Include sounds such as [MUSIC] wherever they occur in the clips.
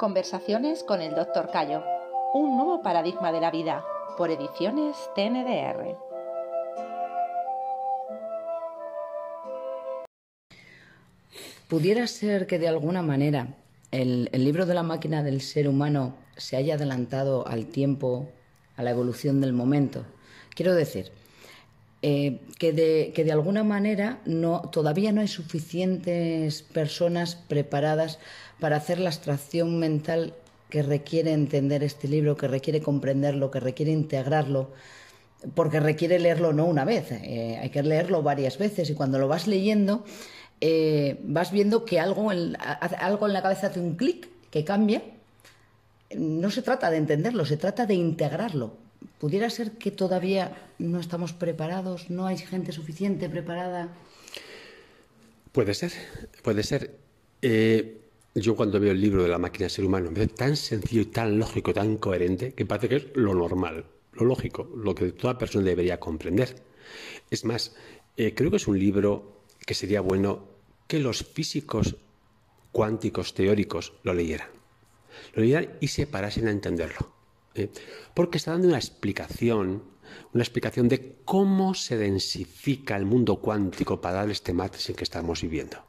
Conversaciones con el Dr. Cayo. Un nuevo paradigma de la vida. Por ediciones TNDR. Pudiera ser que de alguna manera el, libro de la máquina del ser humano se haya adelantado al tiempo, a la evolución del momento. Quiero decir, eh, que, de, que, de, alguna manera no, todavía no hay suficientes personas preparadas para hacer la abstracción mental que requiere entender este libro, que requiere comprenderlo, que requiere integrarlo, porque requiere leerlo no una vez, eh, hay que leerlo varias veces y cuando lo vas leyendo eh, vas viendo que algo en, algo en la cabeza hace un clic que cambia. No se trata de entenderlo, se trata de integrarlo. ¿Pudiera ser que todavía no estamos preparados? ¿No hay gente suficiente preparada? Puede ser, puede ser. Eh, yo cuando veo el libro de la máquina del ser humano, me tan sencillo y tan lógico, tan coherente, que parece que es lo normal, lo lógico, lo que toda persona debería comprender. Es más, eh, creo que es un libro que sería bueno que los físicos cuánticos teóricos lo leyeran. Lo leyeran y se parasen a entenderlo. ¿Eh? Porque está dando una explicación, una explicación de cómo se densifica el mundo cuántico para dar este matriz en que estamos viviendo.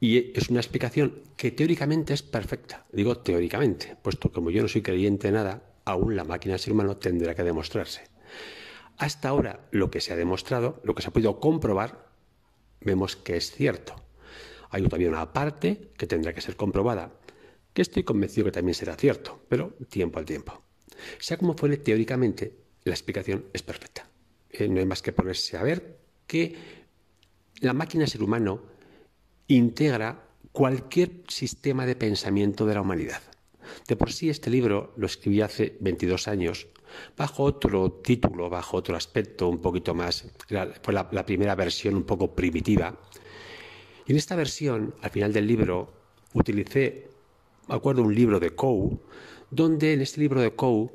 Y es una explicación que teóricamente es perfecta. Digo teóricamente, puesto que como yo no soy creyente en nada, aún la máquina del ser humano tendrá que demostrarse. Hasta ahora lo que se ha demostrado, lo que se ha podido comprobar, vemos que es cierto. Hay todavía una parte que tendrá que ser comprobada, que estoy convencido que también será cierto, pero tiempo al tiempo. Sea como fuere, teóricamente la explicación es perfecta. Eh, no hay más que ponerse a ver que la máquina ser humano integra cualquier sistema de pensamiento de la humanidad. De por sí este libro lo escribí hace 22 años, bajo otro título, bajo otro aspecto un poquito más, fue la, la primera versión un poco primitiva. Y en esta versión, al final del libro, utilicé, acuerdo, un libro de Coe, donde en este libro de Coe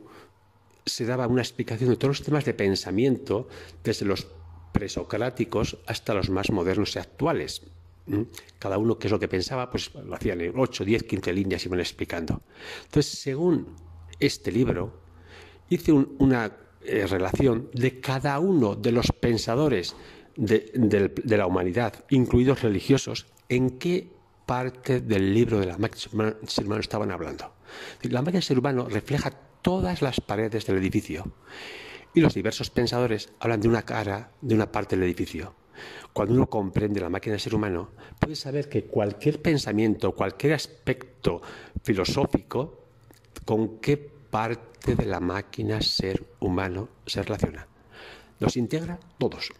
se daba una explicación de todos los temas de pensamiento, desde los presocráticos hasta los más modernos y actuales. Cada uno qué es lo que pensaba, pues lo hacían en 8, 10, 15 líneas y iban explicando. Entonces, según este libro, hice una eh, relación de cada uno de los pensadores de, la humanidad, incluidos religiosos, en qué parte del libro de la máquina ser humano estaban hablando. La máquina ser humano refleja todas las paredes del edificio y los diversos pensadores hablan de una cara, de una parte del edificio. Cuando uno comprende la máquina ser humano, puede saber que cualquier pensamiento, cualquier aspecto filosófico, con qué parte de la máquina ser humano se relaciona. Los integra todos.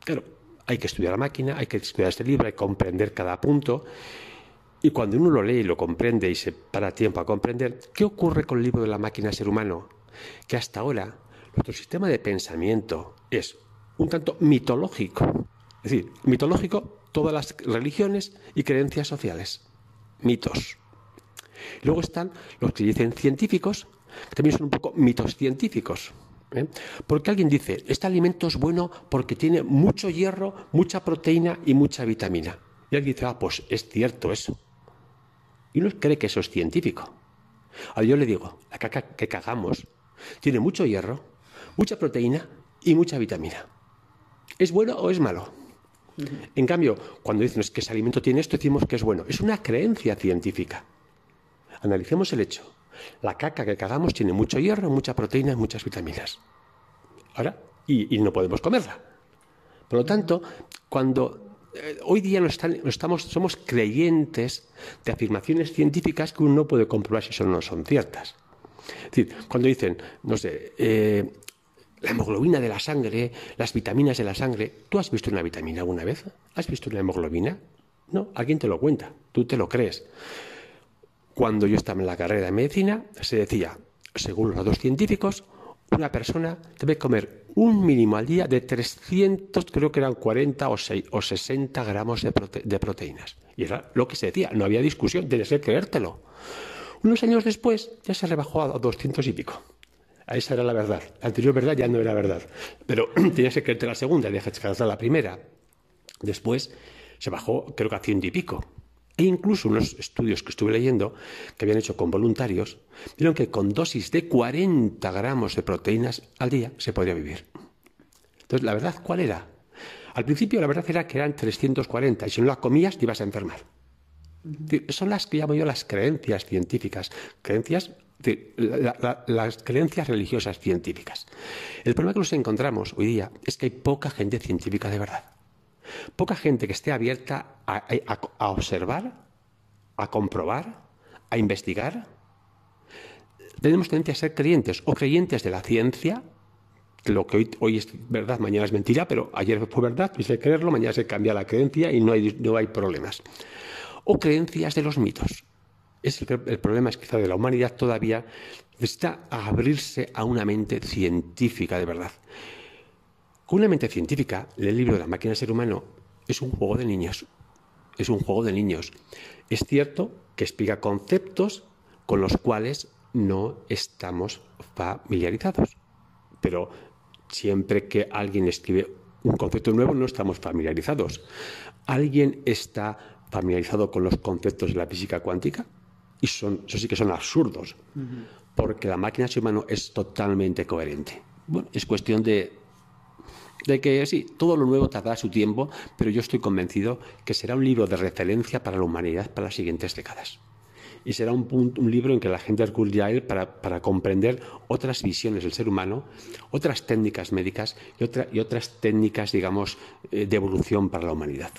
Claro, hay que estudiar la máquina, hay que estudiar este libro, hay que comprender cada punto. Y cuando uno lo lee y lo comprende y se para tiempo a comprender, ¿qué ocurre con el libro de la máquina ser humano? Que hasta ahora nuestro sistema de pensamiento es un tanto mitológico. Es decir, mitológico todas las religiones y creencias sociales. Mitos. Luego están los que dicen científicos, que también son un poco mitos científicos. ¿Eh? Porque alguien dice, este alimento es bueno porque tiene mucho hierro, mucha proteína y mucha vitamina. Y alguien dice, ah, pues es cierto eso. Y uno cree que eso es científico. Ahora yo le digo, la caca que cagamos tiene mucho hierro, mucha proteína y mucha vitamina. ¿Es bueno o es malo? En cambio, cuando dicen que ese alimento tiene esto, decimos que es bueno. Es una creencia científica. Analicemos el hecho. La caca que cagamos tiene mucho hierro, mucha proteína muchas vitaminas. Ahora, y, no podemos comerla. Por lo tanto, cuando eh, hoy día no estamos, somos creyentes de afirmaciones científicas que uno no puede comprobar si son o no son ciertas. Es decir, cuando dicen, no sé, eh, la hemoglobina de la sangre, las vitaminas de la sangre. ¿Tú has visto una vitamina alguna vez? ¿Has visto una hemoglobina? No, alguien te lo cuenta, tú te lo crees. Cuando yo estaba en la carrera de medicina, se decía, según los datos científicos, una persona debe comer un mínimo al día de 300, creo que eran 40 o, 6, o 60 gramos de, de, proteínas. Y era lo que se decía, no había discusión, tienes que creértelo. Unos años después ya se rebajó a 200 y pico. Esa era la verdad. La anterior verdad ya no era verdad. Pero [CLEARS THROAT] tenías que creerte la segunda descansar la primera. Después se bajó, creo que a ciento y pico. Hay incluso unos estudios que estuve leyendo que habían hecho con voluntarios, vieron que con dosis de 40 gramos de proteínas al día se podría vivir. Entonces, ¿la verdad cuál era? Al principio la verdad era que eran 340 y si no las comías te ibas a enfermar. Son las que llamo yo las creencias científicas, creencias las creencias religiosas científicas. El problema que nos encontramos hoy día es que hay poca gente científica de verdad. Poca gente que esté abierta a, observar, a comprobar, a investigar. Tenemos tendencia a ser creyentes o creyentes de la ciencia, lo que hoy, es verdad, mañana es mentira, pero ayer fue verdad, quise creerlo, mañana se cambia la creencia y no hay, no hay problemas. O creencias de los mitos. Es el, el problema es quizá de la humanidad todavía necesita abrirse a una mente científica de verdad. Con una mente científica, el libro de la máquina del ser humano es un juego de niños. Es un juego de niños. Es cierto que explica conceptos con los cuales no estamos familiarizados. Pero siempre que alguien escribe un concepto nuevo no estamos familiarizados. ¿Alguien está familiarizado con los conceptos de la física cuántica? y son, eso sí que son absurdos, porque la máquina ser humano es totalmente coherente. Bueno, es cuestión de, de que sí, todo lo nuevo tardará su tiempo, pero yo estoy convencido que será un libro de referencia para la humanidad para las siguientes décadas. Y será un, un libro en que la gente recurrirá a él para, para, comprender otras visiones del ser humano, otras técnicas médicas y, y otras técnicas, digamos, eh, de evolución para la humanidad.